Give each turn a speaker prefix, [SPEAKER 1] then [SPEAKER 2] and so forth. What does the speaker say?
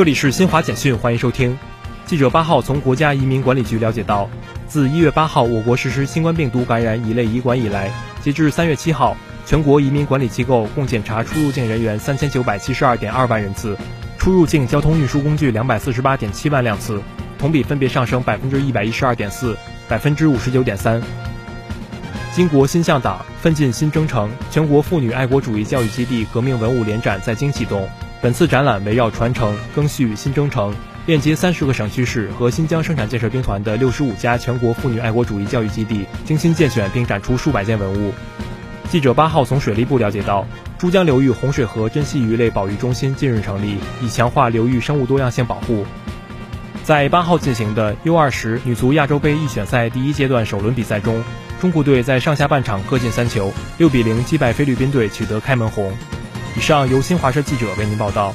[SPEAKER 1] 这里是新华简讯，欢迎收听。记者八号从国家移民管理局了解到，自一月八号我国实施新冠病毒感染乙类乙管以来，截至三月七号，全国移民管理机构共检查出入境人员三千九百七十二点二万人次，出入境交通运输工具两百四十八点七万辆次，同比分别上升百分之一百一十二点四、百分之五十九点三。金国新向党奋进新征程全国妇女爱国主义教育基地革命文物联展在京启动。本次展览围绕传承、更续、新征程，链接三十个省区市和新疆生产建设兵团的六十五家全国妇女爱国主义教育基地，精心荐选并展出数百件文物。记者八号从水利部了解到，珠江流域洪水河珍稀鱼类保育中心近日成立，以强化流域生物多样性保护。在八号进行的 U 二十女足亚洲杯预选赛第一阶段首轮比赛中，中国队在上下半场各进三球，六比零击败菲律宾队，取得开门红。以上由新华社记者为您报道。